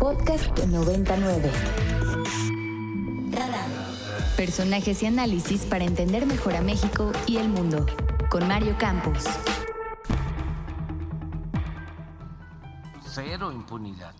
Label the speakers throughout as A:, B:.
A: Podcast 99. Personajes y análisis para entender mejor a México y el mundo. Con Mario Campos.
B: Cero impunidad.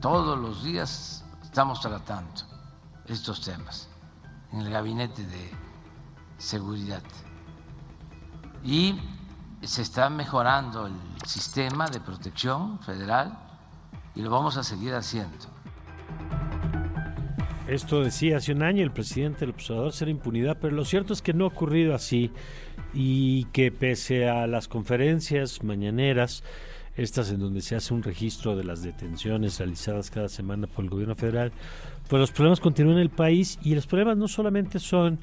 B: Todos los días estamos tratando estos temas en el gabinete de seguridad. Y se está mejorando el sistema de protección federal y lo vamos a seguir haciendo.
C: Esto decía hace un año el presidente del observador ser impunidad, pero lo cierto es que no ha ocurrido así y que pese a las conferencias mañaneras, estas en donde se hace un registro de las detenciones realizadas cada semana por el gobierno federal, pues los problemas continúan en el país y los problemas no solamente son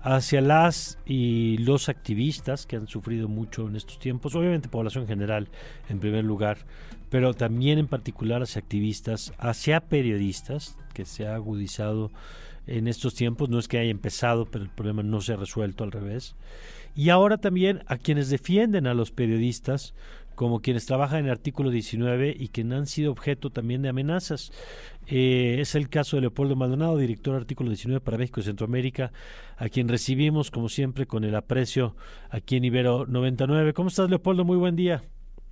C: hacia las y los activistas que han sufrido mucho en estos tiempos, obviamente población general en primer lugar, pero también en particular hacia activistas, hacia periodistas, que se ha agudizado en estos tiempos, no es que haya empezado, pero el problema no se ha resuelto al revés. Y ahora también a quienes defienden a los periodistas, como quienes trabajan en el artículo 19 y que han sido objeto también de amenazas. Eh, es el caso de Leopoldo Maldonado, director del artículo 19 para México y Centroamérica, a quien recibimos, como siempre, con el aprecio aquí en Ibero 99. ¿Cómo estás, Leopoldo? Muy buen día.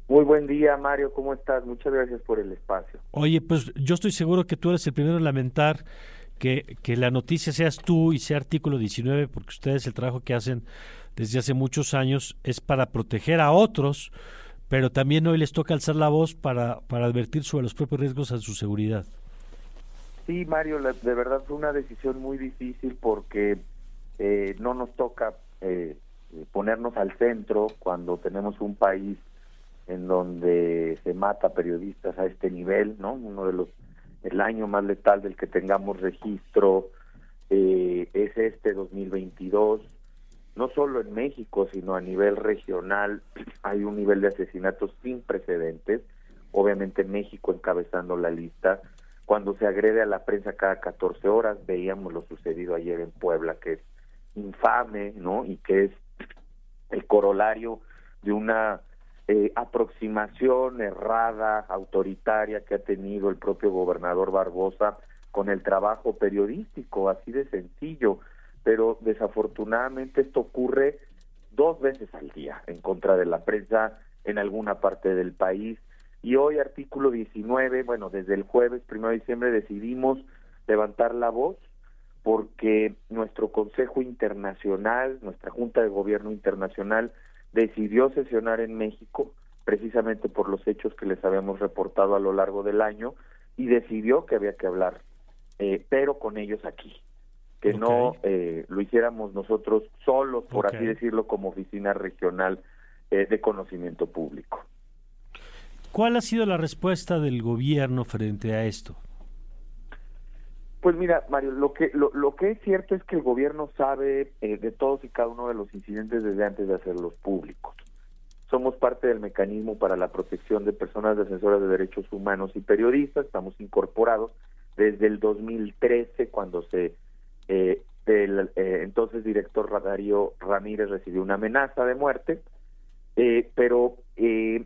D: Muy buen día, Mario. ¿Cómo estás? Muchas gracias por el espacio.
C: Oye, pues yo estoy seguro que tú eres el primero en lamentar que, que la noticia seas tú y sea artículo 19, porque ustedes el trabajo que hacen desde hace muchos años es para proteger a otros pero también hoy les toca alzar la voz para, para advertir sobre los propios riesgos a su seguridad.
D: Sí, Mario, de verdad fue una decisión muy difícil porque eh, no nos toca eh, ponernos al centro cuando tenemos un país en donde se mata periodistas a este nivel, ¿no? Uno de los, el año más letal del que tengamos registro eh, es este 2022 no solo en México, sino a nivel regional, hay un nivel de asesinatos sin precedentes, obviamente México encabezando la lista, cuando se agrede a la prensa cada 14 horas, veíamos lo sucedido ayer en Puebla, que es infame, ¿no? Y que es el corolario de una eh, aproximación errada, autoritaria que ha tenido el propio gobernador Barbosa con el trabajo periodístico, así de sencillo pero desafortunadamente esto ocurre dos veces al día en contra de la prensa en alguna parte del país. Y hoy, artículo 19, bueno, desde el jueves, primero de diciembre, decidimos levantar la voz porque nuestro Consejo Internacional, nuestra Junta de Gobierno Internacional, decidió sesionar en México, precisamente por los hechos que les habíamos reportado a lo largo del año, y decidió que había que hablar, eh, pero con ellos aquí que no eh, lo hiciéramos nosotros solos, por así decirlo, como oficina regional eh, de conocimiento público.
C: ¿Cuál ha sido la respuesta del gobierno frente a esto?
D: Pues mira, Mario, lo que lo, lo que es cierto es que el gobierno sabe eh, de todos y cada uno de los incidentes desde antes de hacerlos públicos. Somos parte del mecanismo para la protección de personas defensoras de derechos humanos y periodistas. Estamos incorporados desde el 2013 cuando se eh, el eh, entonces director Darío Ramírez recibió una amenaza de muerte, eh, pero eh,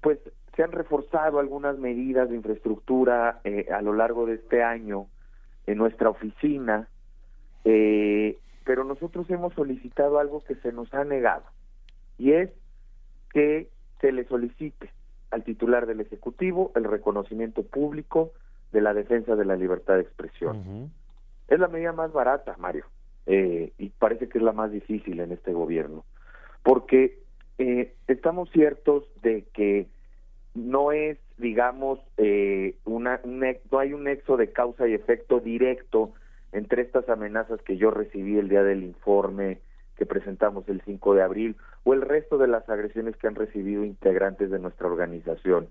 D: pues se han reforzado algunas medidas de infraestructura a lo largo de este año en nuestra oficina, pero nosotros hemos solicitado algo que se nos ha negado y es que se le solicite al titular del Ejecutivo el reconocimiento público de la defensa de la libertad de expresión. Es la medida más barata, Mario, eh, y parece que es la más difícil en este gobierno, porque eh, estamos ciertos de que no es, digamos, eh, una, no hay un nexo de causa y efecto directo entre estas amenazas que yo recibí el día del informe que presentamos el 5 de abril o el resto de las agresiones que han recibido integrantes de nuestra organización,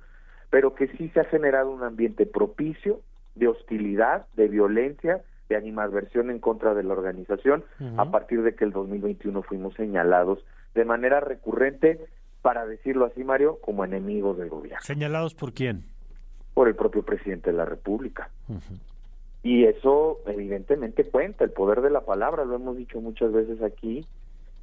D: pero que sí se ha generado un ambiente propicio de hostilidad, de violencia de animadversión en contra de la organización a partir de que el 2021 fuimos señalados de manera recurrente, para decirlo así, Mario, como enemigos del gobierno.
C: ¿Señalados por quién?
D: Por el propio presidente de la República. Y eso evidentemente cuenta, el poder de la palabra, lo hemos dicho muchas veces aquí,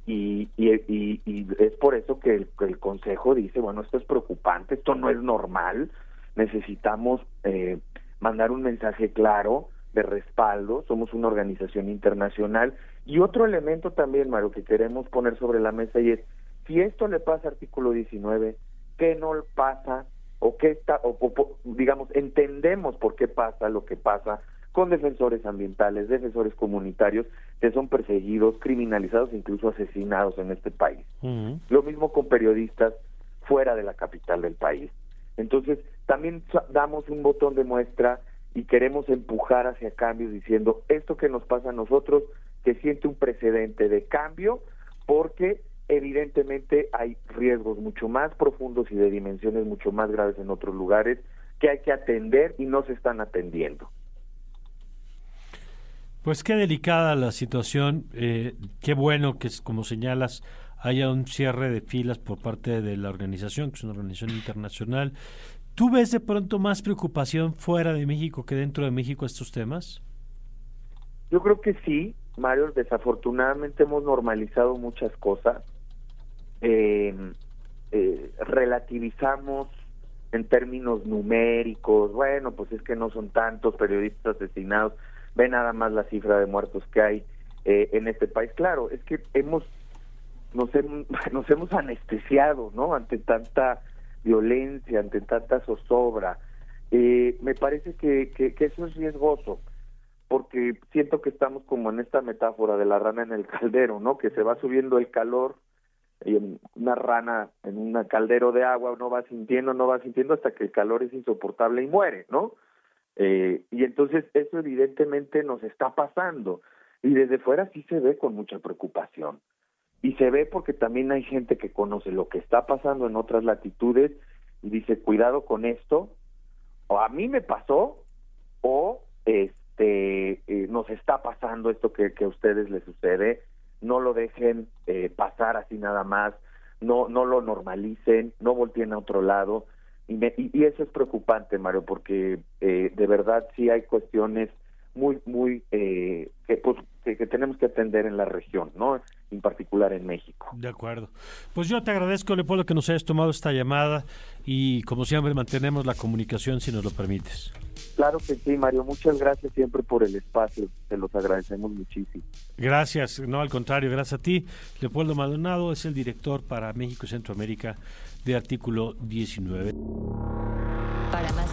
D: y, y, es por eso que el, el, Consejo dice, bueno, esto es preocupante, esto no es normal, necesitamos eh, mandar un mensaje claro de respaldo, somos una organización internacional. Y otro elemento también, Mario, que queremos poner sobre la mesa y es, si esto le pasa artículo 19, ¿qué no pasa? O qué está, o, digamos, entendemos por qué pasa lo que pasa con defensores ambientales, defensores comunitarios que son perseguidos, criminalizados, incluso asesinados en este país. Lo mismo con periodistas fuera de la capital del país. Entonces, también damos un botón de muestra y queremos empujar hacia cambios diciendo esto que nos pasa a nosotros, que siente un precedente de cambio, porque evidentemente hay riesgos mucho más profundos y de dimensiones mucho más graves en otros lugares que hay que atender y no se están atendiendo.
C: Pues qué delicada la situación, eh, qué bueno que, como señalas, haya un cierre de filas por parte de la organización, que es una organización internacional, ¿Tú ves de pronto más preocupación fuera de México que dentro de México estos temas?
D: Yo creo que sí, Mario. Desafortunadamente hemos normalizado muchas cosas. Em, eh, relativizamos en términos numéricos. Bueno, pues es que no son tantos periodistas asesinados. Ve nada más la cifra de muertos que hay eh, en este país. Claro, es que hemos nos, nos hemos anestesiado, ¿no? Ante tanta violencia, ante tanta zozobra. Eh, me parece que, que, eso es riesgoso, porque siento que estamos como en esta metáfora de la rana en el caldero, ¿no? Que se va subiendo el calor y una rana en un caldero de agua no va sintiendo, no va sintiendo hasta que el calor es insoportable y muere, ¿no? Eh, y entonces eso evidentemente nos está pasando y desde fuera sí se ve con mucha preocupación. Y se ve porque también hay gente que conoce lo que está pasando en otras latitudes y dice, cuidado con esto, o a mí me pasó, o este eh, nos está pasando esto que, que, a ustedes les sucede, no lo dejen eh, pasar así nada más, no, no lo normalicen, no volteen a otro lado. Y, y, eso es preocupante, Mario, porque eh, de verdad sí hay cuestiones muy, muy, eh, que, pues, que, tenemos que atender en la región, ¿no? En particular en México.
C: De acuerdo. Pues yo te agradezco, Leopoldo, que nos hayas tomado esta llamada y, como siempre, mantenemos la comunicación si nos lo permites.
D: Claro que sí, Mario. Muchas gracias siempre por el espacio. Te los agradecemos muchísimo.
C: Gracias. No, al contrario, gracias a ti. Leopoldo Maldonado es el director para México y Centroamérica de Artículo 19.
A: Para más